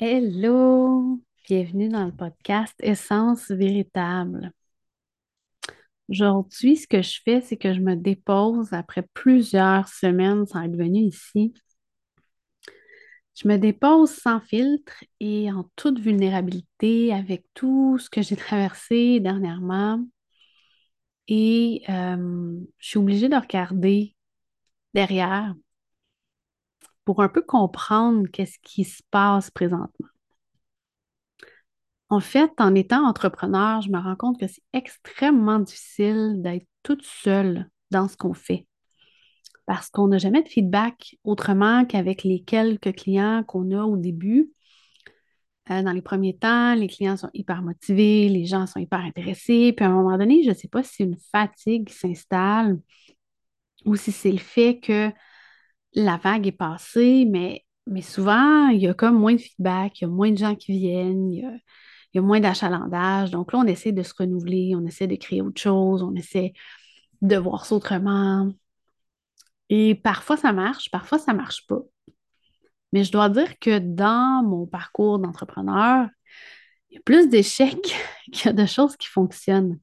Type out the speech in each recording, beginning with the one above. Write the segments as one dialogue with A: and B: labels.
A: Hello, bienvenue dans le podcast Essence véritable. Aujourd'hui, ce que je fais, c'est que je me dépose après plusieurs semaines sans être venue ici. Je me dépose sans filtre et en toute vulnérabilité avec tout ce que j'ai traversé dernièrement. Et euh, je suis obligée de regarder derrière pour un peu comprendre qu'est-ce qui se passe présentement. En fait, en étant entrepreneur, je me rends compte que c'est extrêmement difficile d'être toute seule dans ce qu'on fait parce qu'on n'a jamais de feedback autrement qu'avec les quelques clients qu'on a au début. Euh, dans les premiers temps, les clients sont hyper motivés, les gens sont hyper intéressés, puis à un moment donné, je ne sais pas si une fatigue s'installe ou si c'est le fait que la vague est passée, mais, mais souvent, il y a comme moins de feedback, il y a moins de gens qui viennent, il y a, moins d'achalandage. Donc là, on essaie de se renouveler, on essaie de créer autre chose, on essaie de voir ça autrement. Et parfois, ça marche, parfois, ça ne marche pas. Mais je dois dire que dans mon parcours d'entrepreneur, il y a plus d'échecs qu'il y a de choses qui fonctionnent.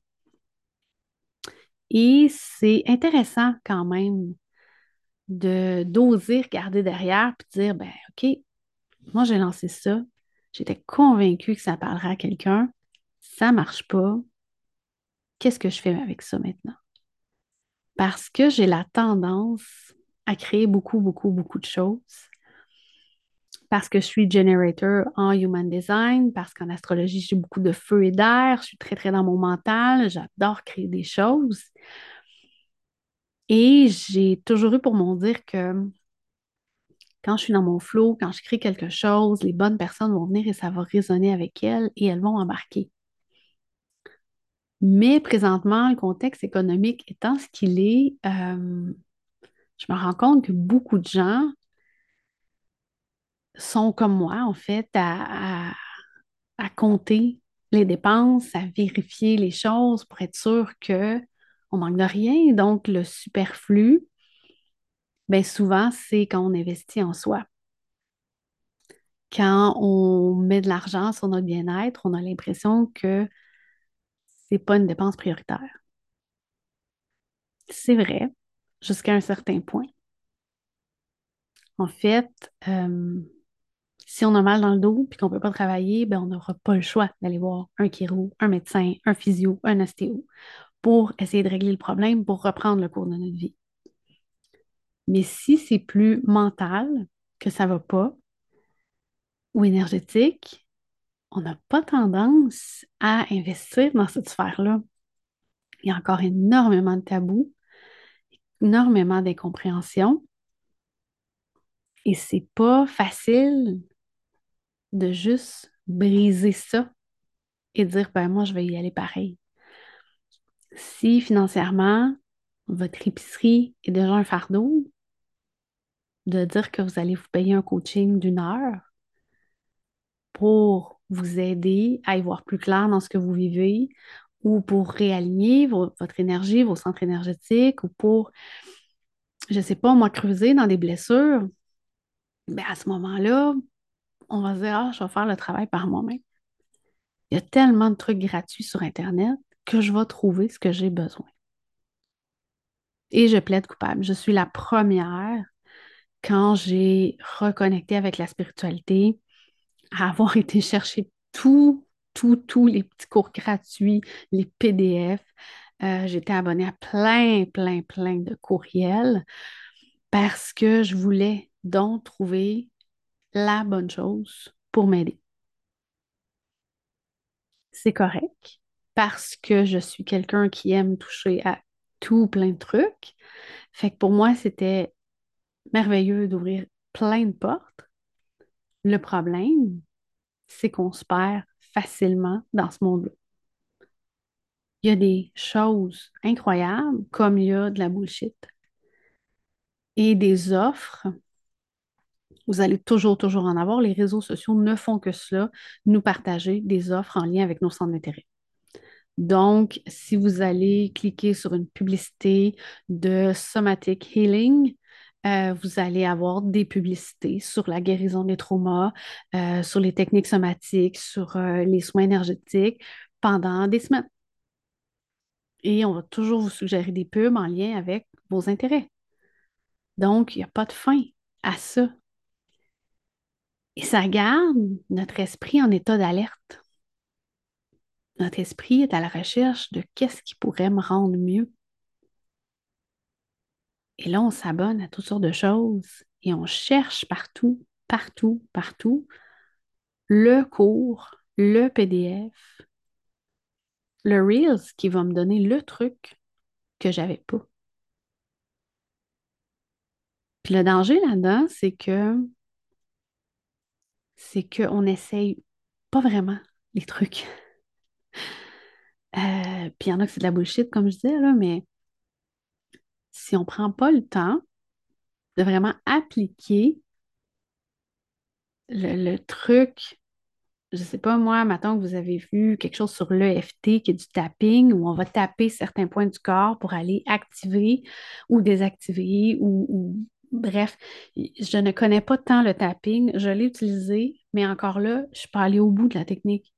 A: Et c'est intéressant quand même de d'oser regarder derrière et dire, ben OK, moi j'ai lancé ça, J'étais convaincue que ça parlerait à quelqu'un. Ça ne marche pas. Qu'est-ce que je fais avec ça maintenant? Parce que j'ai la tendance à créer beaucoup, beaucoup, beaucoup de choses. Parce que je suis generator en human design, parce qu'en astrologie, j'ai beaucoup de feu et d'air, je suis très, très dans mon mental, j'adore créer des choses. Et j'ai toujours eu pour mon dire que quand je suis dans mon flow, quand je crée quelque chose, les bonnes personnes vont venir et ça va résonner avec elles et elles vont embarquer. Mais présentement, le contexte économique étant ce qu'il est, euh, je me rends compte que beaucoup de gens sont comme moi, en fait, à, à compter les dépenses, à vérifier les choses pour être sûr qu'on ne manque de rien. Donc, le superflu, bien souvent, c'est quand on investit en soi. Quand on met de l'argent sur notre bien-être, on a l'impression que ce n'est pas une dépense prioritaire. C'est vrai, jusqu'à un certain point. En fait, euh, si on a mal dans le dos et qu'on ne peut pas travailler, ben on n'aura pas le choix d'aller voir un chiro, un médecin, un physio, un ostéo pour essayer de régler le problème, pour reprendre le cours de notre vie. Mais si c'est plus mental que ça ne va pas, ou énergétique, on n'a pas tendance à investir dans cette sphère-là. Il y a encore énormément de tabous, énormément d'incompréhension. Et c'est pas facile de juste briser ça et dire ben moi je vais y aller pareil. Si financièrement votre épicerie est déjà un fardeau, de dire que vous allez vous payer un coaching d'une heure pour vous aider à y voir plus clair dans ce que vous vivez ou pour réaligner votre énergie, vos centres énergétiques ou pour, je ne sais pas, moi, creuser dans des blessures, bien, à ce moment-là, on va se dire, ah, je vais faire le travail par moi-même. Il y a tellement de trucs gratuits sur Internet que je vais trouver ce que j'ai besoin. Et je plaide coupable. Je suis la première quand j'ai reconnecté avec la spiritualité, à avoir été chercher tout, tout, tous les petits cours gratuits, les PDF. Euh, j'étais abonnée à plein, plein, plein de courriels parce que je voulais donc trouver la bonne chose pour m'aider. C'est correct parce que je suis quelqu'un qui aime toucher à tout plein de trucs. Fait que pour moi, c'était merveilleux d'ouvrir plein de portes. Le problème, c'est qu'on se perd facilement dans ce monde-là. Il y a des choses incroyables comme il y a de la bullshit. Et des offres, vous allez toujours, toujours en avoir. Les réseaux sociaux ne font que cela, nous partager des offres en lien avec nos centres d'intérêt. Donc, si vous allez cliquer sur une publicité de Somatic Healing, euh, vous allez avoir des publicités sur la guérison des traumas, euh, sur les techniques somatiques, sur euh, les soins énergétiques pendant des semaines. Et on va toujours vous suggérer des pubs en lien avec vos intérêts. Donc, il n'y a pas de fin à ça. Et ça garde notre esprit en état d'alerte. Notre esprit est à la recherche de qu'est-ce qui pourrait me rendre mieux. Et là, on s'abonne à toutes sortes de choses et on cherche partout, partout, partout le cours, le PDF, le Reels qui va me donner le truc que j'avais pas. Puis le danger là-dedans, c'est que c'est qu'on n'essaye pas vraiment les trucs. Euh, puis il y en a que c'est de la bullshit, comme je disais, là, mais si on ne prend pas le temps de vraiment appliquer le, truc, je ne sais pas moi, maintenant que vous avez vu quelque chose sur l'EFT qui est du tapping, où on va taper certains points du corps pour aller activer ou désactiver ou, bref, je ne connais pas tant le tapping, je l'ai utilisé, mais encore là, je ne suis pas allée au bout de la technique.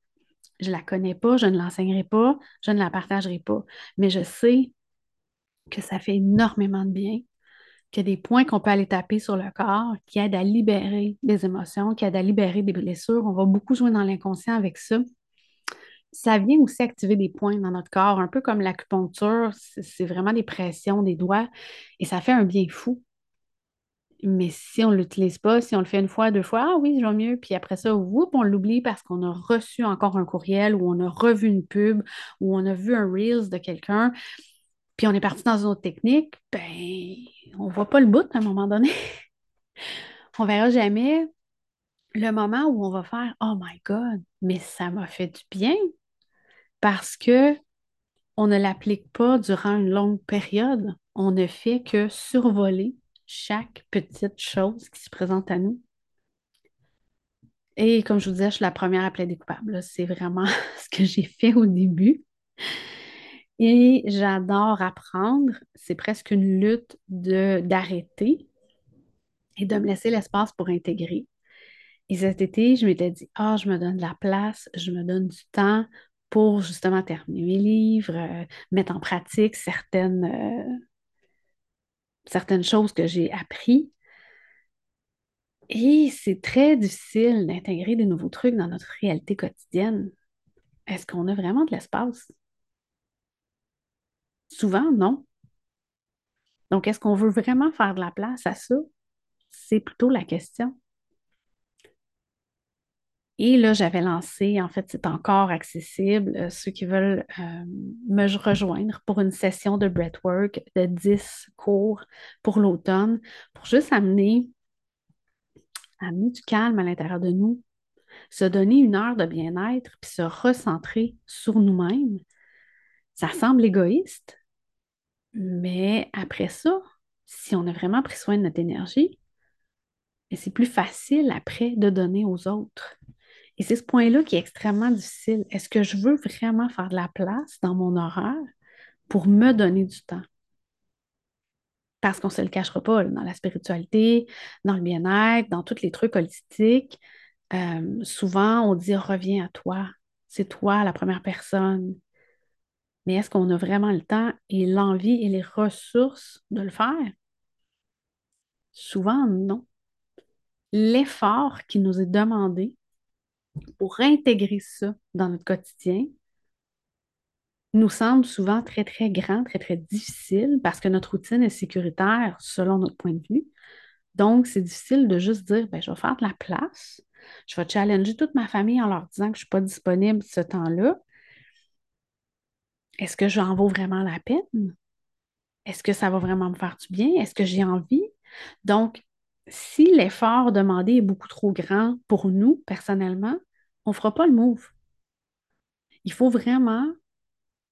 A: Je ne la connais pas, je ne l'enseignerai pas, je ne la partagerai pas, mais je sais que ça fait énormément de bien, qu'il y a des points qu'on peut aller taper sur le corps qui aident à libérer des émotions, qui aident à libérer des blessures. On va beaucoup jouer dans l'inconscient avec ça. Ça vient aussi activer des points dans notre corps, un peu comme l'acupuncture, c'est vraiment des pressions des doigts et ça fait un bien fou. Mais si on ne l'utilise pas, si on le fait une fois, deux fois, ah oui, je vais mieux, puis après ça, on l'oublie parce qu'on a reçu encore un courriel ou on a revu une pub ou on a vu un Reels de quelqu'un, puis on est parti dans une autre technique, ben, on ne voit pas le bout à un moment donné. on ne verra jamais le moment où on va faire Oh my God, mais ça m'a fait du bien parce que on ne l'applique pas durant une longue période. On ne fait que survoler chaque petite chose qui se présente à nous. Et comme je vous disais, je suis la première à plaider coupable. C'est vraiment ce que j'ai fait au début. Et j'adore apprendre. C'est presque une lutte d'arrêter et de me laisser l'espace pour intégrer. Et cet été, je m'étais dit, ah, je me donne de la place, je me donne du temps pour justement terminer mes livres, euh, mettre en pratique certaines, euh, certaines choses que j'ai apprises. Et c'est très difficile d'intégrer des nouveaux trucs dans notre réalité quotidienne. Est-ce qu'on a vraiment de l'espace? Souvent, non. Donc, est-ce qu'on veut vraiment faire de la place à ça? C'est plutôt la question. Et là, j'avais lancé, en fait, c'est encore accessible, euh, ceux qui veulent euh, me rejoindre pour une session de breathwork de 10 cours pour l'automne, pour juste amener, amener du calme à l'intérieur de nous, se donner une heure de bien-être, puis se recentrer sur nous-mêmes. Ça semble égoïste, mais après ça, si on a vraiment pris soin de notre énergie, c'est plus facile après de donner aux autres. Et c'est ce point-là qui est extrêmement difficile. Est-ce que je veux vraiment faire de la place dans mon horaire pour me donner du temps? Parce qu'on ne se le cachera pas, dans la spiritualité, dans le bien-être, dans tous les trucs holistiques, euh, souvent on dit reviens à toi, c'est toi la première personne. Mais est-ce qu'on a vraiment le temps et l'envie et les ressources de le faire? Souvent, non. L'effort qui nous est demandé pour intégrer ça dans notre quotidien nous semble souvent très, très grand, très, très difficile parce que notre routine est sécuritaire selon notre point de vue. Donc, c'est difficile de juste dire, ben, je vais faire de la place, je vais challenger toute ma famille en leur disant que je ne suis pas disponible ce temps-là. Est-ce que j'en vaux vraiment la peine? Est-ce que ça va vraiment me faire du bien? Est-ce que j'ai envie? Donc, si l'effort demandé est beaucoup trop grand pour nous, personnellement, on ne fera pas le move. Il faut vraiment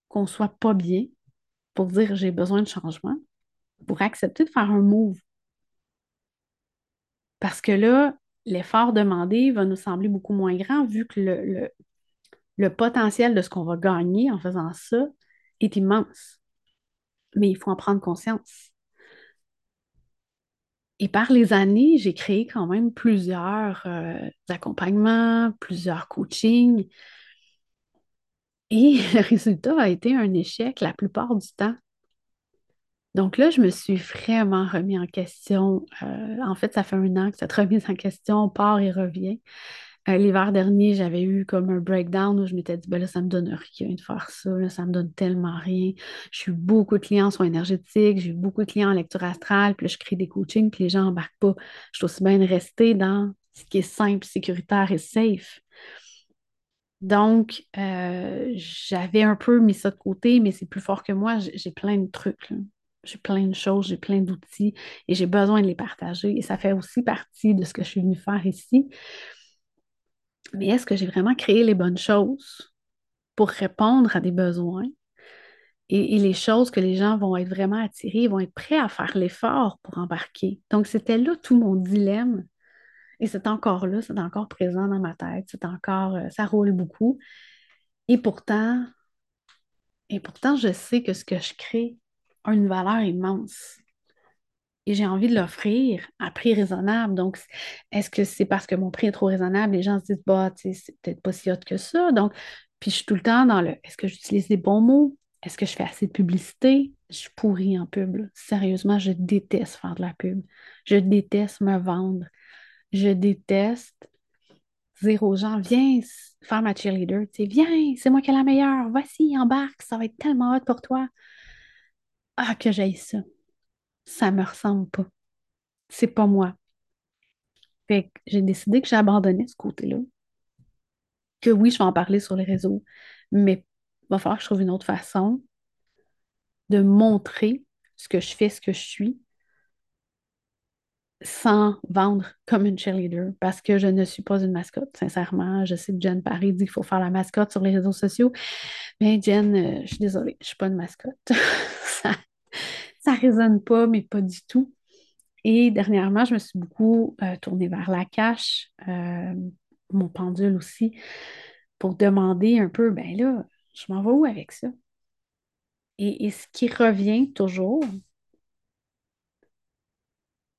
A: qu'on soit pas bien pour dire j'ai besoin de changement, pour accepter de faire un move. Parce que là, l'effort demandé va nous sembler beaucoup moins grand vu que le, le, potentiel de ce qu'on va gagner en faisant ça est immense. Mais il faut en prendre conscience. Et par les années, j'ai créé quand même plusieurs euh, accompagnements, plusieurs coachings. Et le résultat a été un échec la plupart du temps. Donc là, je me suis vraiment remis en question. Euh, en fait, ça fait un an que cette remise en question part et revient. Euh, l'hiver dernier, j'avais eu comme un breakdown où je m'étais dit, ben là, ça me donne rien de faire ça, là, ça me donne tellement rien. Je suis beaucoup de clients sont énergétiques, j'ai eu beaucoup de clients en lecture astrale, puis là, je crée des coachings, puis les gens n'embarquent pas. Je suis aussi bien de rester dans ce qui est simple, sécuritaire et safe. Donc, euh, j'avais un peu mis ça de côté, mais c'est plus fort que moi. J'ai plein de trucs, J'ai plein de choses, j'ai plein d'outils et j'ai besoin de les partager. Et ça fait aussi partie de ce que je suis venue faire ici. Mais est-ce que j'ai vraiment créé les bonnes choses pour répondre à des besoins? Et, les choses que les gens vont être vraiment attirés, vont être prêts à faire l'effort pour embarquer? Donc, c'était là tout mon dilemme. Et c'est encore là, c'est encore présent dans ma tête, c'est encore, euh, ça roule beaucoup. Et pourtant, et pourtant, je sais que ce que je crée a une valeur immense et j'ai envie de l'offrir à prix raisonnable. Donc, est-ce que c'est parce que mon prix est trop raisonnable? Les gens se disent, bah, tu sais, c'est peut-être pas si hot que ça. Donc, puis je suis tout le temps dans le, est-ce que j'utilise les bons mots? Est-ce que je fais assez de publicité? Je suis pourrie en pub. Sérieusement, je déteste faire de la pub. Je déteste me vendre. Je déteste dire aux gens, viens faire ma cheerleader. Tu sais, viens, c'est moi qui ai la meilleure. Voici, embarque, ça va être tellement hot pour toi. Ah, que j'aille ça ça me ressemble pas. C'est pas moi. Fait que j'ai décidé que j'abandonnais ce côté-là. Que oui, je vais en parler sur les réseaux, mais il va falloir que je trouve une autre façon de montrer ce que je fais, ce que je suis, sans vendre comme une cheerleader, parce que je ne suis pas une mascotte, sincèrement. Je sais que Jen Paris dit qu'il faut faire la mascotte sur les réseaux sociaux, mais Jen, euh, je suis désolée, je ne suis pas une mascotte. ça résonne pas, mais pas du tout. Et dernièrement, je me suis beaucoup euh, tournée vers la cache, euh, mon pendule aussi, pour demander un peu, ben là, je m'en vais où avec ça? Et, ce qui revient toujours,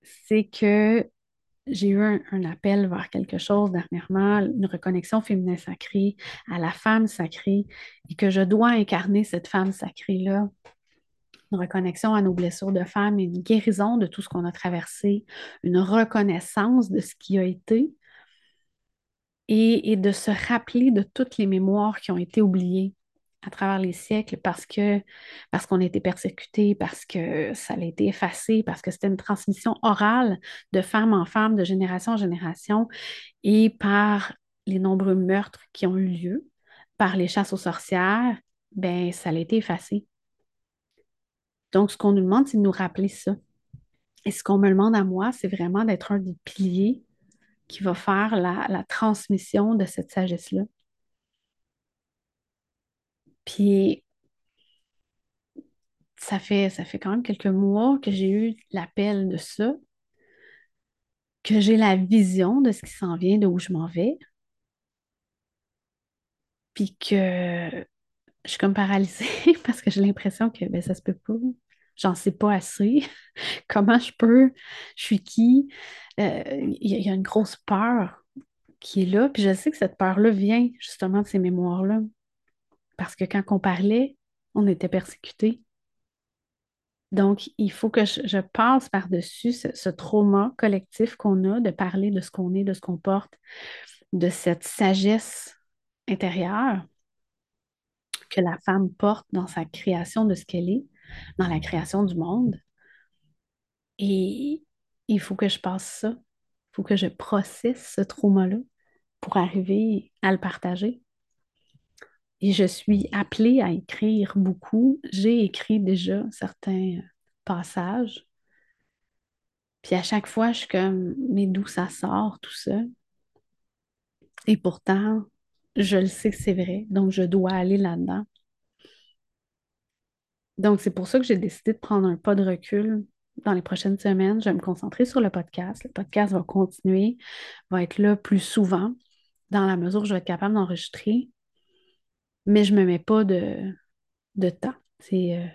A: c'est que j'ai eu un, appel vers quelque chose dernièrement, une reconnexion féminin sacrée à la femme sacrée, et que je dois incarner cette femme sacrée-là une reconnexion à nos blessures de femme, une guérison de tout ce qu'on a traversé, une reconnaissance de ce qui a été et, de se rappeler de toutes les mémoires qui ont été oubliées à travers les siècles parce que parce qu'on a été persécuté, parce que ça a été effacé, parce que c'était une transmission orale de femme en femme, de génération en génération, et par les nombreux meurtres qui ont eu lieu, par les chasses aux sorcières, ben ça a été effacé. Donc, ce qu'on nous demande, c'est de nous rappeler ça. Et ce qu'on me demande à moi, c'est vraiment d'être un des piliers qui va faire la, transmission de cette sagesse-là. Puis, ça fait, ça fait quand même quelques mois que j'ai eu l'appel de ça, que j'ai la vision de ce qui s'en vient, de où je m'en vais, puis que je suis comme paralysée parce que j'ai l'impression que ben, ça se peut pas j'en sais pas assez. Comment je peux? Je suis qui? Euh, il y, a une grosse peur qui est là. Puis je sais que cette peur-là vient justement de ces mémoires-là. Parce que quand on parlait, on était persécuté. Donc, il faut que je, passe par-dessus ce, ce, trauma collectif qu'on a de parler de ce qu'on est, de ce qu'on porte, de cette sagesse intérieure que la femme porte dans sa création de ce qu'elle est dans la création du monde. Et il faut que je passe ça. Il faut que je processe ce trauma-là pour arriver à le partager. Et je suis appelée à écrire beaucoup. J'ai écrit déjà certains passages. Puis à chaque fois, je suis comme, mais d'où ça sort tout ça? Et pourtant, je le sais que c'est vrai. Donc, je dois aller là-dedans. Donc, c'est pour ça que j'ai décidé de prendre un pas de recul dans les prochaines semaines. Je vais me concentrer sur le podcast. Le podcast va continuer, va être là plus souvent, dans la mesure où je vais être capable d'enregistrer. Mais je ne me mets pas de, de temps. Euh,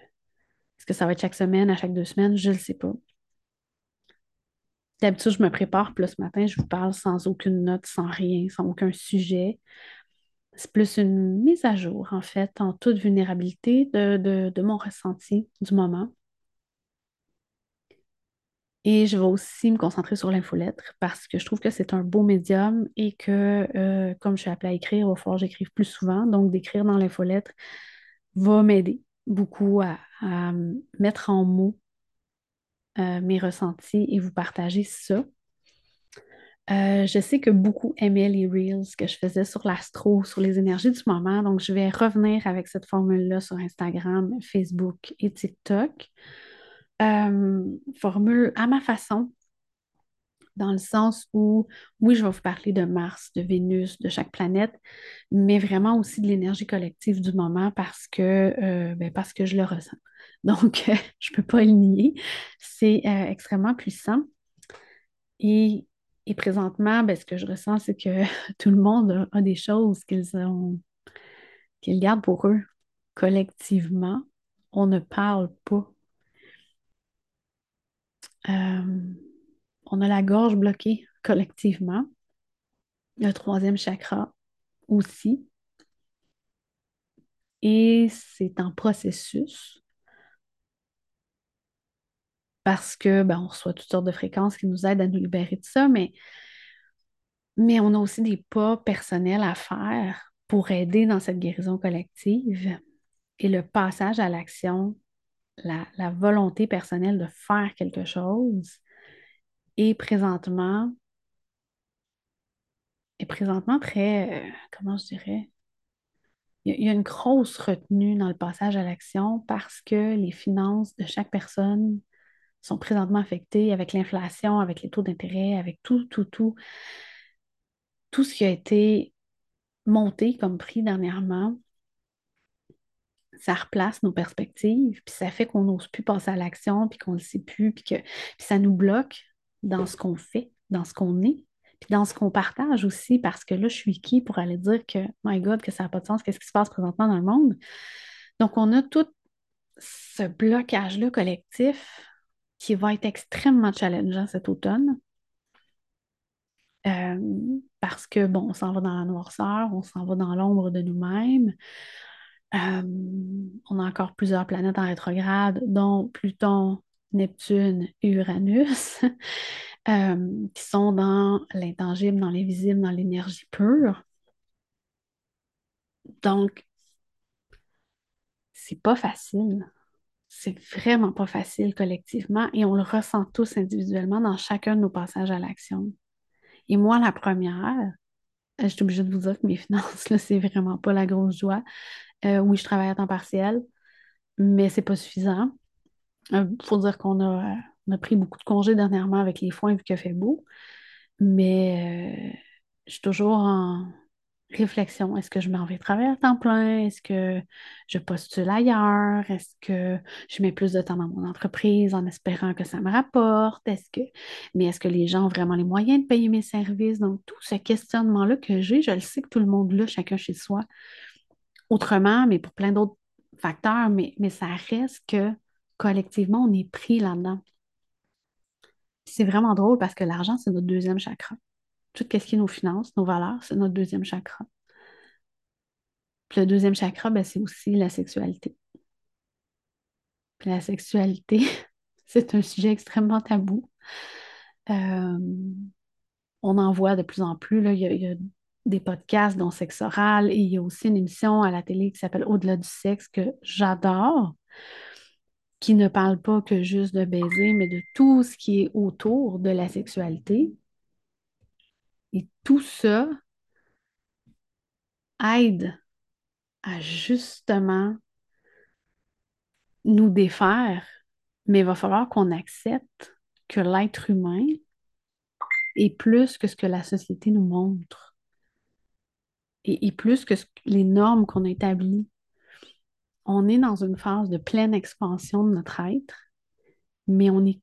A: est-ce que ça va être chaque semaine, à chaque deux semaines? Je ne le sais pas. D'habitude, je me prépare, puis là, ce matin, je vous parle sans aucune note, sans rien, sans aucun sujet. C'est plus une mise à jour, en fait, en toute vulnérabilité de, de, mon ressenti du moment. Et je vais aussi me concentrer sur l'infolettre parce que je trouve que c'est un beau médium et que, euh, comme je suis appelée à écrire, il va falloir que j'écrive plus souvent. Donc, d'écrire dans l'infolettre va m'aider beaucoup à, à mettre en mots euh, mes ressentis et vous partager ça. Euh, je sais que beaucoup aimaient les reels que je faisais sur l'astro, sur les énergies du moment. Donc, je vais revenir avec cette formule-là sur Instagram, Facebook et TikTok. Euh, formule à ma façon, dans le sens où, oui, je vais vous parler de Mars, de Vénus, de chaque planète, mais vraiment aussi de l'énergie collective du moment parce que, euh, ben, parce que je le ressens. Donc, je ne peux pas le nier. C'est extrêmement puissant. Et, et présentement, ben, ce que je ressens, c'est que tout le monde a, des choses qu'ils ont qu'ils gardent pour eux collectivement. On ne parle pas. Euh, on a la gorge bloquée collectivement. Le troisième chakra aussi. Et c'est en processus parce que ben, on reçoit toutes sortes de fréquences qui nous aident à nous libérer de ça, mais, mais on a aussi des pas personnels à faire pour aider dans cette guérison collective. Et le passage à l'action, la, la volonté personnelle de faire quelque chose est présentement, est présentement très, euh, comment je dirais, il y, a- il y a une grosse retenue dans le passage à l'action parce que les finances de chaque personne sont présentement affectées avec l'inflation, avec les taux d'intérêt, avec tout, tout, tout, tout ce qui a été monté comme prix dernièrement. Ça replace nos perspectives, puis ça fait qu'on n'ose plus passer à l'action, puis qu'on ne le sait plus, puis que ça nous bloque dans ce qu'on fait, dans ce qu'on est, puis dans ce qu'on partage aussi, parce que là, je suis qui pour aller dire que, my God, que ça n'a pas de sens, qu'est-ce qui se passe présentement dans le monde? Donc, on a tout ce blocage-là collectif qui va être extrêmement challengeant cet automne. Euh, parce que, bon, on s'en va dans la noirceur, on s'en va dans l'ombre de nous-mêmes. Euh, on a encore plusieurs planètes en rétrograde, dont Pluton, Neptune et Uranus, euh, qui sont dans l'intangible, dans l'invisible, dans l'énergie pure. Donc, c'est pas facile. C'est vraiment pas facile collectivement et on le ressent tous individuellement dans chacun de nos passages à l'action. Et moi, la première, euh, je suis obligée de vous dire que mes finances, là, c'est vraiment pas la grosse joie. Euh, oui, je travaille à temps partiel, mais c'est pas suffisant. Il faut dire qu'on a, euh, on a pris beaucoup de congés dernièrement avec les foins vu qu'il fait beau, mais euh, je suis toujours en réflexion. Est-ce que je m'en vais travailler à temps plein? Est-ce que je postule ailleurs? Est-ce que je mets plus de temps dans mon entreprise en espérant que ça me rapporte? Est-ce que... Mais est-ce que les gens ont vraiment les moyens de payer mes services? Donc, tout ce questionnement-là que j'ai, je le sais que tout le monde l'a, chacun chez soi, autrement, mais pour plein d'autres facteurs, mais, mais ça reste que collectivement, on est pris là-dedans. C'est vraiment drôle parce que l'argent, c'est notre deuxième chakra. Tout ce qui est nos finances, nos valeurs, c'est notre deuxième chakra. Puis le deuxième chakra, ben, c'est aussi la sexualité. Puis la sexualité, c'est un sujet extrêmement tabou. Euh, on en voit de plus en plus. Là. Il y a, il y a des podcasts dont Sexe oral et il y a aussi une émission à la télé qui s'appelle Au-delà du sexe que j'adore, qui ne parle pas que juste de baiser, mais de tout ce qui est autour de la sexualité. Tout ça aide à justement nous défaire, mais il va falloir qu'on accepte que l'être humain est plus que ce que la société nous montre et, plus que les normes qu'on a établies. On est dans une phase de pleine expansion de notre être, mais on est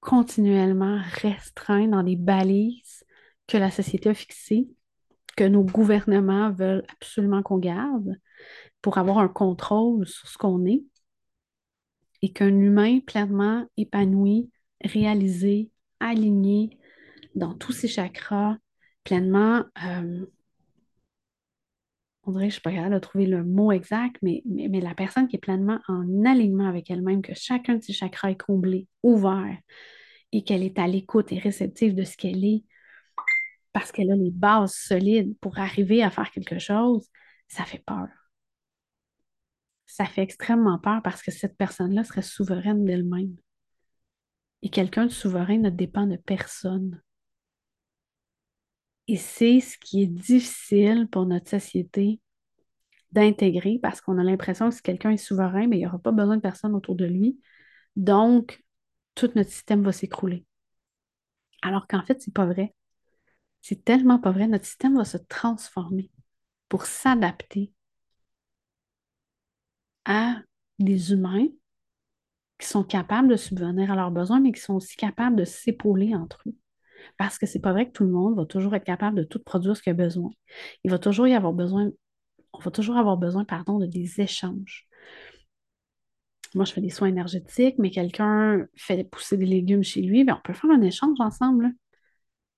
A: continuellement restreint dans des balises que la société a fixées, que nos gouvernements veulent absolument qu'on garde pour avoir un contrôle sur ce qu'on est et qu'un humain pleinement épanoui, réalisé, aligné dans tous ses chakras, pleinement, euh, on dirait je ne suis pas capable de trouver le mot exact, mais la personne qui est pleinement en alignement avec elle-même, que chacun de ses chakras est comblé, ouvert, et qu'elle est à l'écoute et réceptive de ce qu'elle est, parce qu'elle a les bases solides pour arriver à faire quelque chose, ça fait peur. Ça fait extrêmement peur parce que cette personne-là serait souveraine d'elle-même. Et quelqu'un de souverain ne dépend de personne. Et c'est ce qui est difficile pour notre société d'intégrer parce qu'on a l'impression que si quelqu'un est souverain, mais il n'y aura pas besoin de personne autour de lui. Donc, tout notre système va s'écrouler. Alors qu'en fait, c'est pas vrai. C'est tellement pas vrai. Notre système va se transformer pour s'adapter à des humains qui sont capables de subvenir à leurs besoins, mais qui sont aussi capables de s'épauler entre eux. Parce que c'est pas vrai que tout le monde va toujours être capable de tout produire ce qu'il a besoin. Il va toujours y avoir besoin, on va toujours avoir besoin, pardon, de des échanges. Moi, je fais des soins énergétiques, mais quelqu'un fait pousser des légumes chez lui, bien, on peut faire un échange ensemble.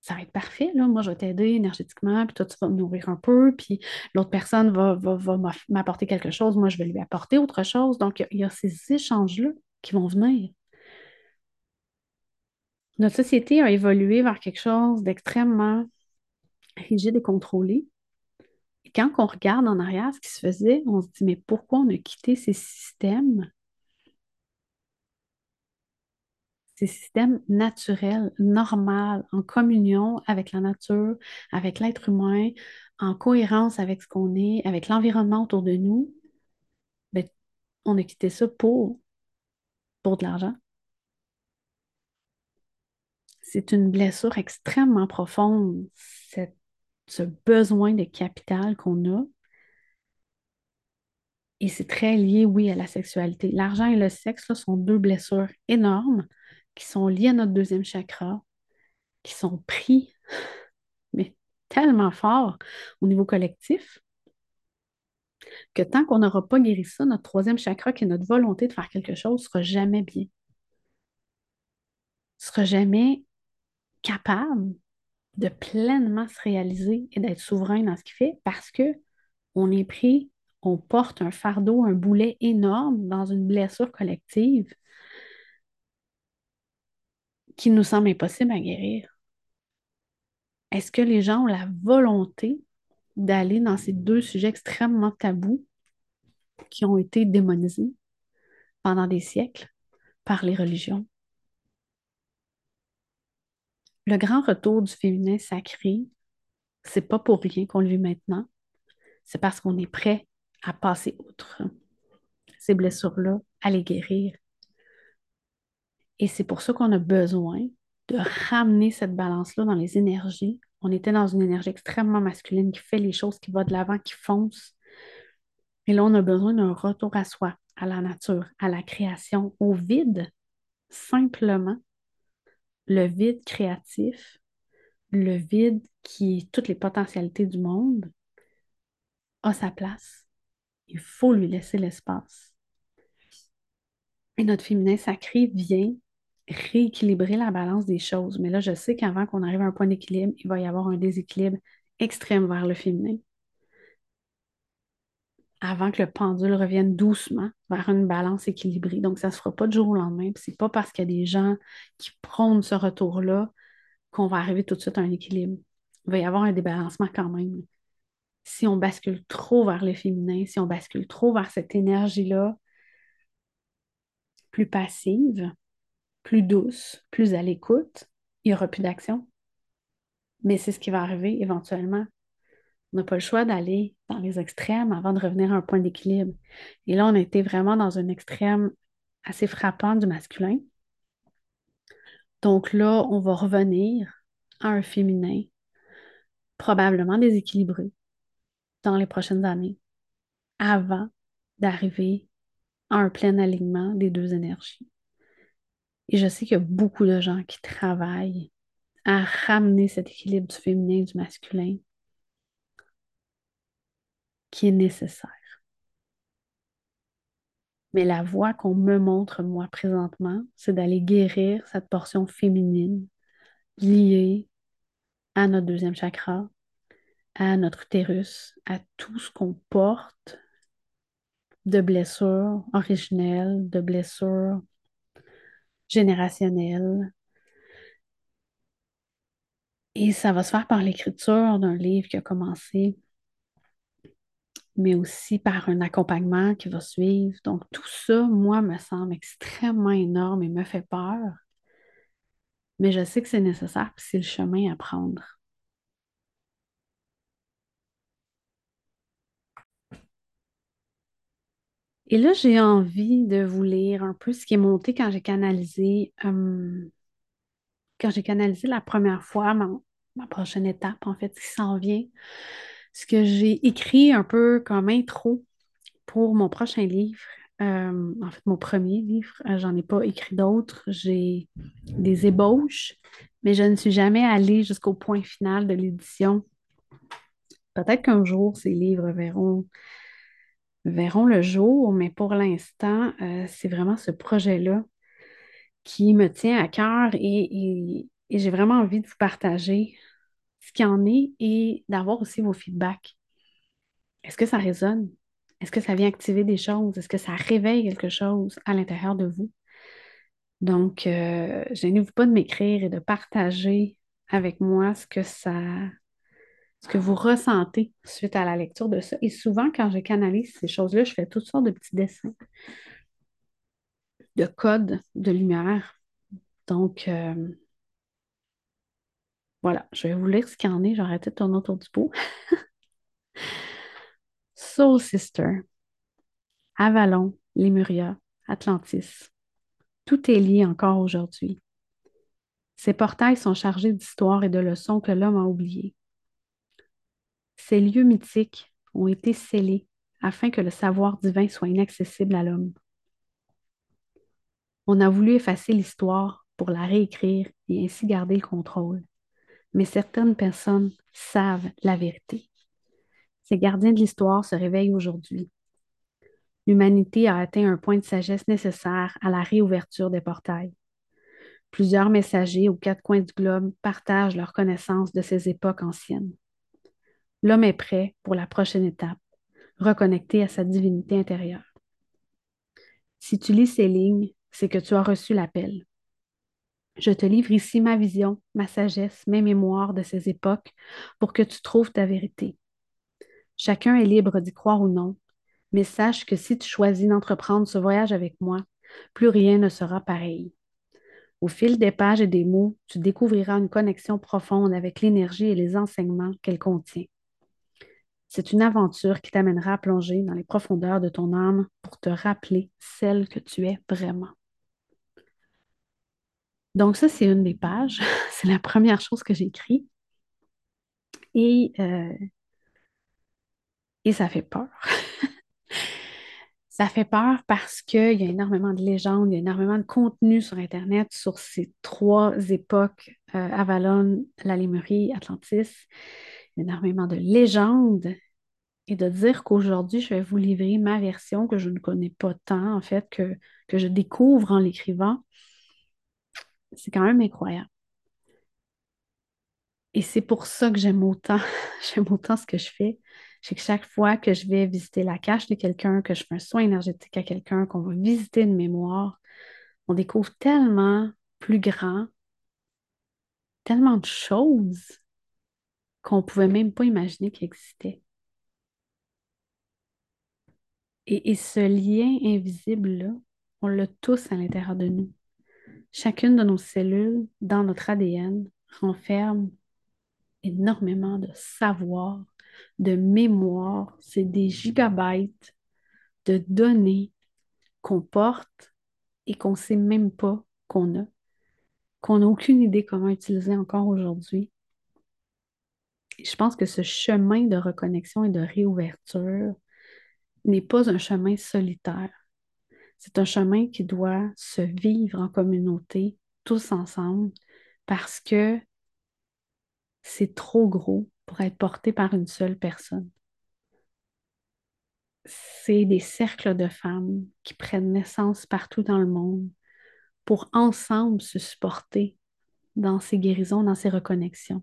A: Ça va être parfait, là. Moi, je vais t'aider énergétiquement, puis toi, tu vas me nourrir un peu, puis l'autre personne va, va, va m'apporter quelque chose, moi, je vais lui apporter autre chose. Donc, il y y a ces échanges-là qui vont venir. Notre société a évolué vers quelque chose d'extrêmement rigide et contrôlé. Et quand on regarde en arrière ce qui se faisait, on se dit, mais pourquoi on a quitté ces systèmes, ces systèmes naturels, normaux, en communion avec la nature, avec l'être humain, en cohérence avec ce qu'on est, avec l'environnement autour de nous, ben, on a quitté ça pour, pour de l'argent. C'est une blessure extrêmement profonde, ce besoin de capital qu'on a. Et c'est très lié, oui, à la sexualité. L'argent et le sexe, là, sont deux blessures énormes qui sont liées à notre deuxième chakra, qui sont pris, mais tellement fort au niveau collectif, que tant qu'on n'aura pas guéri ça, notre troisième chakra, qui est notre volonté de faire quelque chose, sera jamais bien. Sera jamais capable de pleinement se réaliser et d'être souverain dans ce qu'il fait parce que on est pris, on porte un fardeau, un boulet énorme dans une blessure collective qui nous semble impossible à guérir. Est-ce que les gens ont la volonté d'aller dans ces deux sujets extrêmement tabous qui ont été démonisés pendant des siècles par les religions? Le grand retour du féminin sacré, c'est pas pour rien qu'on le vit maintenant. C'est parce qu'on est prêt à passer outre ces blessures-là, à les guérir. Et c'est pour ça qu'on a besoin de ramener cette balance-là dans les énergies. On était dans une énergie extrêmement masculine qui fait les choses, qui va de l'avant, qui fonce. Et là, on a besoin d'un retour à soi, à la nature, à la création, au vide, simplement. Le vide créatif, le vide qui toutes les potentialités du monde, a sa place. Il faut lui laisser l'espace. Et notre féminin sacré vient rééquilibrer la balance des choses. Mais là, je sais qu'avant qu'on arrive à un point d'équilibre, il va y avoir un déséquilibre extrême vers le féminin. Avant que le pendule revienne doucement vers une balance équilibrée. Donc, ça ne se fera pas du jour au lendemain. Puis c'est pas parce qu'il y a des gens qui prônent ce retour-là qu'on va arriver tout de suite à un équilibre. Il va y avoir un débalancement quand même. Si on bascule trop vers le féminin, si on bascule trop vers cette énergie-là, plus passive, plus douce, plus à l'écoute, il n'y aura plus d'action. Mais c'est ce qui va arriver éventuellement. On n'a pas le choix d'aller dans les extrêmes avant de revenir à un point d'équilibre. Et là, on a été vraiment dans un extrême assez frappant du masculin. Donc là, on va revenir à un féminin probablement déséquilibré dans les prochaines années avant d'arriver à un plein alignement des deux énergies. Et je sais qu'il y a beaucoup de gens qui travaillent à ramener cet équilibre du féminin et du masculin qui est nécessaire. Mais la voie qu'on me montre, moi, présentement, c'est d'aller guérir cette portion féminine lié à notre deuxième chakra, à notre utérus, à tout ce qu'on porte de blessures originelles, de blessures générationnelles. Et ça va se faire par l'écriture d'un livre qui a commencé, mais aussi par un accompagnement qui va suivre. Donc tout ça, moi, me semble extrêmement énorme et me fait peur. Mais je sais que c'est nécessaire, puis c'est le chemin à prendre. Et là, j'ai envie de vous lire un peu ce qui est monté quand j'ai canalisé, quand j'ai canalisé la première fois ma, prochaine étape, en fait, qui s'en vient. Ce que j'ai écrit un peu comme intro pour mon prochain livre. En fait, mon premier livre, euh, j'en ai pas écrit d'autres. J'ai des ébauches, mais je ne suis jamais allée jusqu'au point final de l'édition. Peut-être qu'un jour, ces livres verront verront le jour, mais pour l'instant, euh, c'est vraiment ce projet-là qui me tient à cœur et, j'ai vraiment envie de vous partager ce qu'il en est et d'avoir aussi vos feedbacks. Est-ce que ça résonne? Est-ce que ça vient activer des choses? Est-ce que ça réveille quelque chose à l'intérieur de vous? Donc, euh, gênez-vous pas de m'écrire et de partager avec moi ce que ça, ce que vous ressentez suite à la lecture de ça. Et souvent, quand je canalise ces choses-là, je fais toutes sortes de petits dessins, de codes, de lumière. Donc, euh, voilà, je vais vous lire ce qu'il y en est. Arrêté de tourner autour du pot. Soul Sister, Avalon, Lemuria, Atlantis. Tout est lié encore aujourd'hui. Ces portails sont chargés d'histoires et de leçons que l'homme a oubliées. Ces lieux mythiques ont été scellés afin que le savoir divin soit inaccessible à l'homme. On a voulu effacer l'histoire pour la réécrire et ainsi garder le contrôle. Mais certaines personnes savent la vérité. Ces gardiens de l'histoire se réveillent aujourd'hui. L'humanité a atteint un point de sagesse nécessaire à la réouverture des portails. Plusieurs messagers aux quatre coins du globe partagent leur connaissance de ces époques anciennes. L'homme est prêt pour la prochaine étape, reconnecté à sa divinité intérieure. Si tu lis ces lignes, c'est que tu as reçu l'appel. Je te livre ici ma vision, ma sagesse, mes mémoires de ces époques pour que tu trouves ta vérité. Chacun est libre d'y croire ou non, mais sache que si tu choisis d'entreprendre ce voyage avec moi, plus rien ne sera pareil. Au fil des pages et des mots, tu découvriras une connexion profonde avec l'énergie et les enseignements qu'elle contient. C'est une aventure qui t'amènera à plonger dans les profondeurs de ton âme pour te rappeler celle que tu es vraiment. Donc ça, c'est une des pages. c'est la première chose que j'écris. Et, euh, ça fait peur. ça fait peur parce qu'il y a énormément de légendes, il y a énormément de contenu sur Internet sur ces trois époques, euh, Avalon, la Atlantis. Énormément de légendes. Et de dire qu'aujourd'hui, je vais vous livrer ma version que je ne connais pas tant, en fait, que, que je découvre en l'écrivant, c'est quand même incroyable. Et c'est pour ça que j'aime autant, j'aime autant ce que je fais. C'est que chaque fois que je vais visiter la cache de quelqu'un, que je fais un soin énergétique à quelqu'un, qu'on va visiter une mémoire, on découvre tellement plus grand, tellement de choses qu'on ne pouvait même pas imaginer qu'il existait. Et, ce lien invisible-là, on l'a tous à l'intérieur de nous. Chacune de nos cellules dans notre ADN renferme énormément de savoir, de mémoire. C'est des gigabytes de données qu'on porte et qu'on ne sait même pas qu'on a, qu'on n'a aucune idée comment utiliser encore aujourd'hui. Je pense que ce chemin de reconnexion et de réouverture n'est pas un chemin solitaire. C'est un chemin qui doit se vivre en communauté, tous ensemble, parce que c'est trop gros pour être porté par une seule personne. C'est des cercles de femmes qui prennent naissance partout dans le monde pour ensemble se supporter dans ces guérisons, dans ces reconnexions.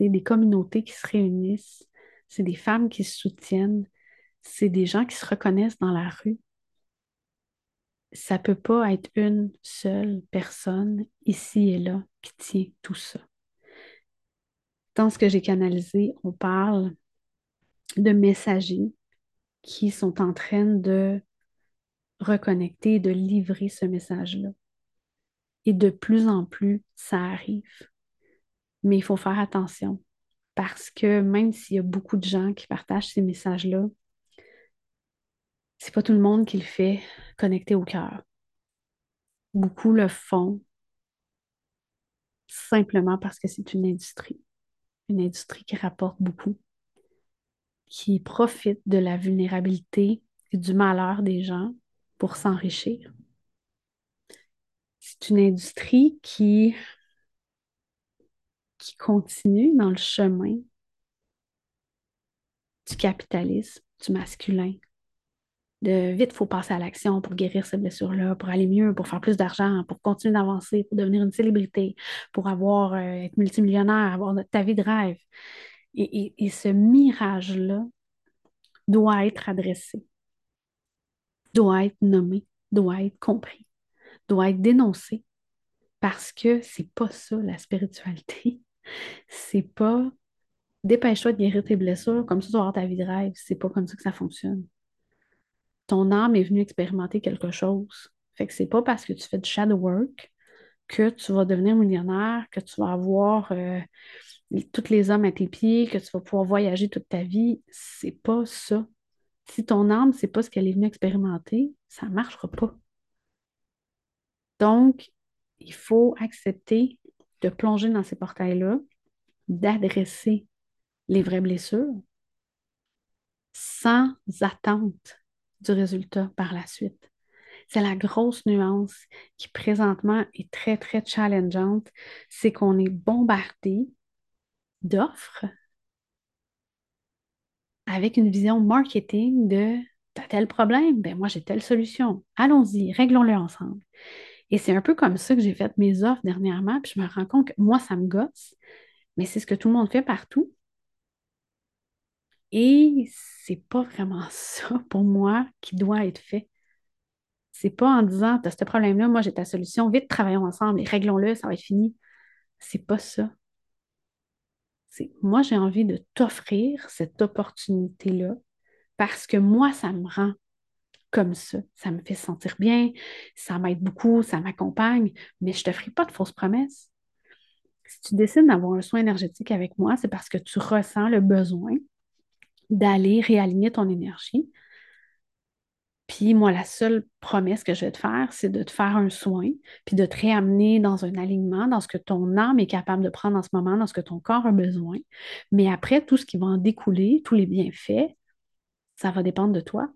A: C'est des communautés qui se réunissent, c'est des femmes qui se soutiennent, c'est des gens qui se reconnaissent dans la rue. Ça ne peut pas être une seule personne ici et là qui tient tout ça. Dans ce que j'ai canalisé, on parle de messagers qui sont en train de reconnecter, de livrer ce message-là. Et de plus en plus, ça arrive. Mais il faut faire attention parce que même s'il y a beaucoup de gens qui partagent ces messages-là, c'est pas tout le monde qui le fait connecter au cœur. Beaucoup le font simplement parce que c'est une industrie. Une industrie qui rapporte beaucoup, qui profite de la vulnérabilité et du malheur des gens pour s'enrichir. C'est une industrie qui, qui continue dans le chemin du capitalisme, du masculin. De vite, il faut passer à l'action pour guérir ces blessures-là, pour aller mieux, pour faire plus d'argent, pour continuer d'avancer, pour devenir une célébrité, pour avoir, euh, être multimillionnaire, avoir ta vie de rêve. Et, et ce mirage-là doit être adressé, doit être nommé, doit être compris doit être dénoncé parce que c'est pas ça la spiritualité. C'est pas dépêche-toi de guérir tes blessures, comme ça tu vas avoir ta vie de rêve. C'est pas comme ça que ça fonctionne. Ton âme est venue expérimenter quelque chose. Fait que c'est pas parce que tu fais du shadow work que tu vas devenir millionnaire, que tu vas avoir euh, tous les hommes à tes pieds, que tu vas pouvoir voyager toute ta vie. C'est pas ça. Si ton âme, c'est pas ce qu'elle est venue expérimenter, ça marchera pas. Donc, il faut accepter de plonger dans ces portails-là, d'adresser les vraies blessures sans attente du résultat par la suite. C'est la grosse nuance qui présentement est très, très challengeante, c'est qu'on est bombardé d'offres avec une vision marketing de T'as tel problème, ben moi j'ai telle solution. Allons-y, réglons-le ensemble. Et c'est un peu comme ça que j'ai fait mes offres dernièrement, puis je me rends compte que moi, ça me gosse, mais c'est ce que tout le monde fait partout. Et c'est pas vraiment ça pour moi qui doit être fait. C'est pas en disant, tu as ce problème-là, moi j'ai ta solution, vite travaillons ensemble et réglons-le, ça va être fini. C'est pas ça. C'est moi j'ai envie de t'offrir cette opportunité-là parce que moi, ça me rend comme ça. Ça me fait sentir bien, ça m'aide beaucoup, ça m'accompagne, mais je ne te ferai pas de fausses promesses. Si tu décides d'avoir un soin énergétique avec moi, c'est parce que tu ressens le besoin d'aller réaligner ton énergie. Puis moi, la seule promesse que je vais te faire, c'est de te faire un soin, puis de te réamener dans un alignement, dans ce que ton âme est capable de prendre en ce moment, dans ce que ton corps a besoin. Mais après, tout ce qui va en découler, tous les bienfaits, ça va dépendre de toi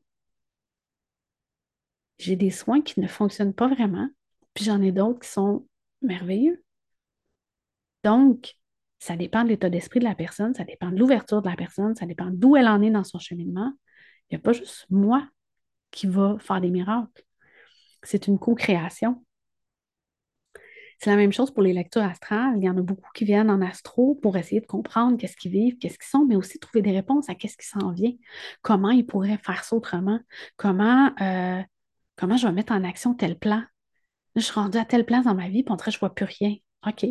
A: j'ai des soins qui ne fonctionnent pas vraiment, puis j'en ai d'autres qui sont merveilleux. Donc, ça dépend de l'état d'esprit de la personne, ça dépend de l'ouverture de la personne, ça dépend d'où elle en est dans son cheminement. Il n'y a pas juste moi qui va faire des miracles. C'est une co-création. C'est la même chose pour les lectures astrales. Il y en a beaucoup qui viennent en astro pour essayer de comprendre qu'est-ce qu'ils vivent, qu'est-ce qu'ils sont, mais aussi trouver des réponses à qu'est-ce qui s'en vient, comment ils pourraient faire ça autrement, comment euh, Comment je vais mettre en action tel plan? je suis rendue à telle place dans ma vie, puis je ne vois plus rien. OK.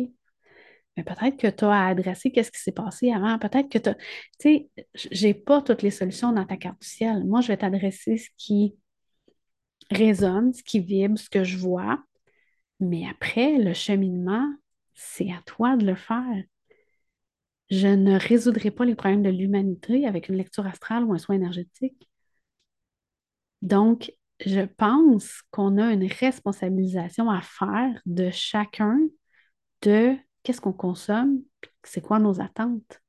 A: Mais peut-être que tu as à adresser qu'est-ce qui s'est passé avant. Peut-être que tu as. Tu sais, je n'ai pas toutes les solutions dans ta carte du ciel. Moi, je vais t'adresser ce qui résonne, ce qui vibre, ce que je vois. Mais après, le cheminement, c'est à toi de le faire. Je ne résoudrai pas les problèmes de l'humanité avec une lecture astrale ou un soin énergétique. Donc, je pense qu'on a une responsabilisation à faire de chacun de qu'est-ce qu'on consomme, c'est quoi nos attentes.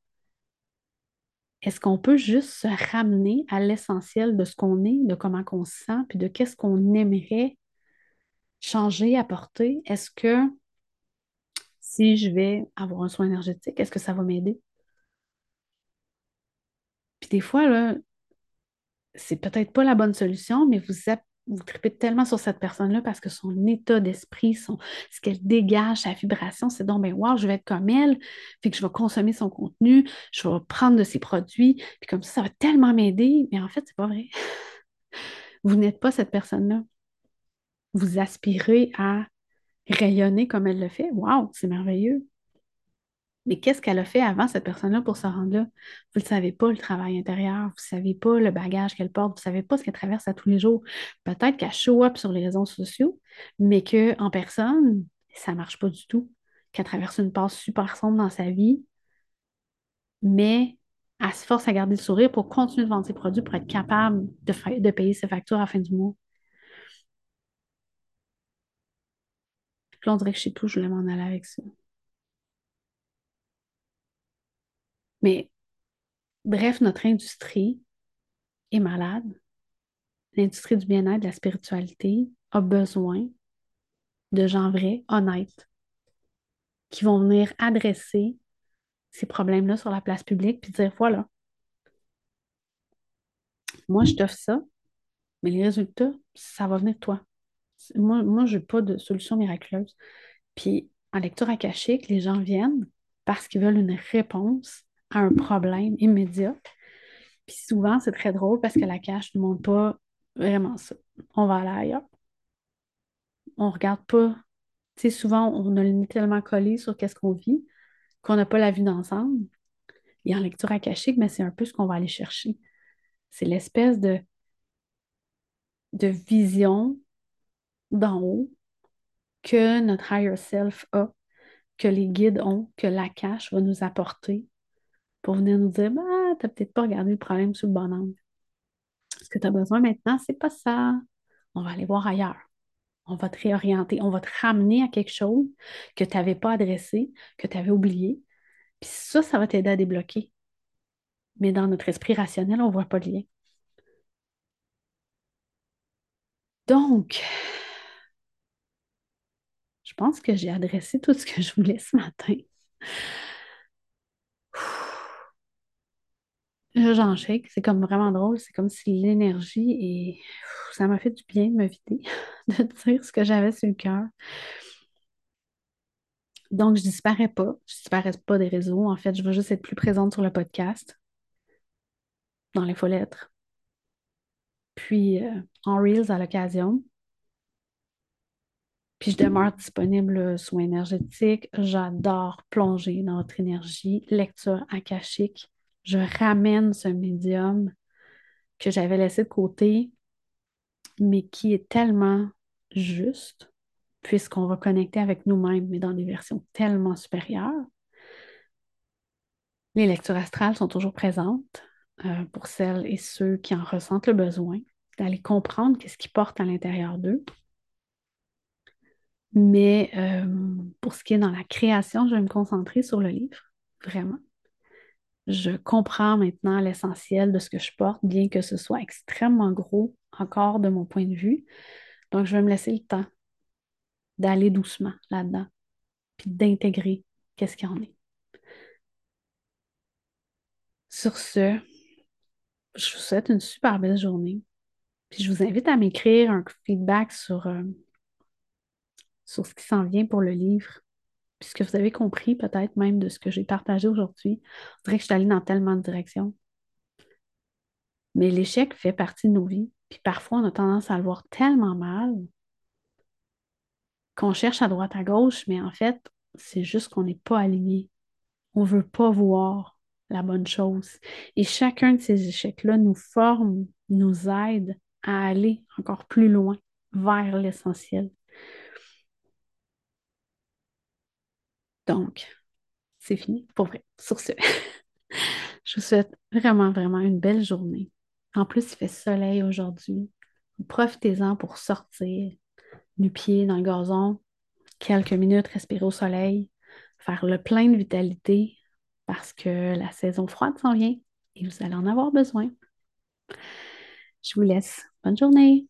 A: Est-ce qu'on peut juste se ramener à l'essentiel de ce qu'on est, de comment on se sent, puis de qu'est-ce qu'on aimerait changer, apporter? Est-ce que si je vais avoir un soin énergétique, est-ce que ça va m'aider? Puis des fois, là, c'est peut-être pas la bonne solution, mais vous vous tripez tellement sur cette personne-là parce que son état d'esprit, son, ce qu'elle dégage, sa vibration, c'est donc, ben, wow, je vais être comme elle, fait que je vais consommer son contenu, je vais prendre de ses produits, puis comme ça, ça va tellement m'aider. Mais en fait, c'est pas vrai. Vous n'êtes pas cette personne-là. Vous aspirez à rayonner comme elle le fait. Wow, c'est merveilleux. Mais qu'est-ce qu'elle a fait avant, cette personne-là, pour se rendre là? Vous ne savez pas, le travail intérieur, vous ne savez pas le bagage qu'elle porte, vous ne savez pas ce qu'elle traverse à tous les jours. Peut-être qu'elle show up sur les réseaux sociaux, mais qu'en personne, ça ne marche pas du tout. Qu'elle traverse une passe super sombre dans sa vie, mais elle se force à garder le sourire pour continuer de vendre ses produits pour être capable de, payer ses factures à la fin du mois. Là, on dirait que je sais tout, je voulais m'en aller avec ça. Mais bref, notre industrie est malade. L'industrie du bien-être, de la spiritualité a besoin de gens vrais, honnêtes, qui vont venir adresser ces problèmes-là sur la place publique puis dire voilà, moi je t'offre ça, mais les résultats, ça va venir de toi. Moi, moi je n'ai pas de solution miraculeuse. Puis en lecture akashique, les gens viennent parce qu'ils veulent une réponse à un problème immédiat. Puis souvent, c'est très drôle parce que la cache ne montre pas vraiment ça. On va aller ailleurs. On ne regarde pas. Tu sais, souvent, on a le nez tellement collé sur qu'est-ce qu'on vit qu'on n'a pas la vue d'ensemble. Et en lecture akashique, mais c'est un peu ce qu'on va aller chercher. C'est l'espèce de, de vision d'en haut que notre higher self a, que les guides ont, que la cache va nous apporter pour venir nous dire bah, tu n'as peut-être pas regardé le problème sous le bon angle. Ce que tu as besoin maintenant, c'est pas ça. On va aller voir ailleurs. On va te réorienter. On va te ramener à quelque chose que tu n'avais pas adressé, que tu avais oublié. Puis ça, ça va t'aider à débloquer. Mais dans notre esprit rationnel, on ne voit pas le lien. Donc, je pense que j'ai adressé tout ce que je voulais ce matin. J'en shake, c'est comme vraiment drôle, c'est comme si l'énergie et ça m'a fait du bien de me vider, de dire ce que j'avais sur le cœur. Donc, je disparais pas, je disparais pas des réseaux. En fait, je veux juste être plus présente sur le podcast, dans les lettres, puis euh, en Reels à l'occasion. Puis je demeure disponible soins énergétiques. J'adore plonger dans notre énergie, lecture akashique je ramène ce médium que j'avais laissé de côté, mais qui est tellement juste, puisqu'on va connecter avec nous-mêmes, mais dans des versions tellement supérieures. Les lectures astrales sont toujours présentes euh, pour celles et ceux qui en ressentent le besoin, d'aller comprendre qu'est-ce qui porte à l'intérieur d'eux. Mais euh, pour ce qui est dans la création, je vais me concentrer sur le livre, vraiment je comprends maintenant l'essentiel de ce que je porte, bien que ce soit extrêmement gros encore de mon point de vue. Donc, je vais me laisser le temps d'aller doucement là-dedans, puis d'intégrer qu'est-ce qu'il y en est. Sur ce, je vous souhaite une super belle journée. Puis je vous invite à m'écrire un feedback sur, euh, sur ce qui s'en vient pour le livre puisque vous avez compris peut-être même de ce que j'ai partagé aujourd'hui. On dirait que je suis allée dans tellement de directions. Mais l'échec fait partie de nos vies. Puis parfois, on a tendance à le voir tellement mal qu'on cherche à droite, à gauche, mais en fait, c'est juste qu'on n'est pas aligné. On ne veut pas voir la bonne chose. Et chacun de ces échecs-là nous forme, nous aide à aller encore plus loin vers l'essentiel. Donc, c'est fini, pour vrai. Sur ce, je vous souhaite vraiment, vraiment une belle journée. En plus, il fait soleil aujourd'hui. Profitez-en pour sortir du pied dans le gazon, quelques minutes, respirer au soleil, faire le plein de vitalité parce que la saison froide s'en vient et vous allez en avoir besoin. Je vous laisse. Bonne journée.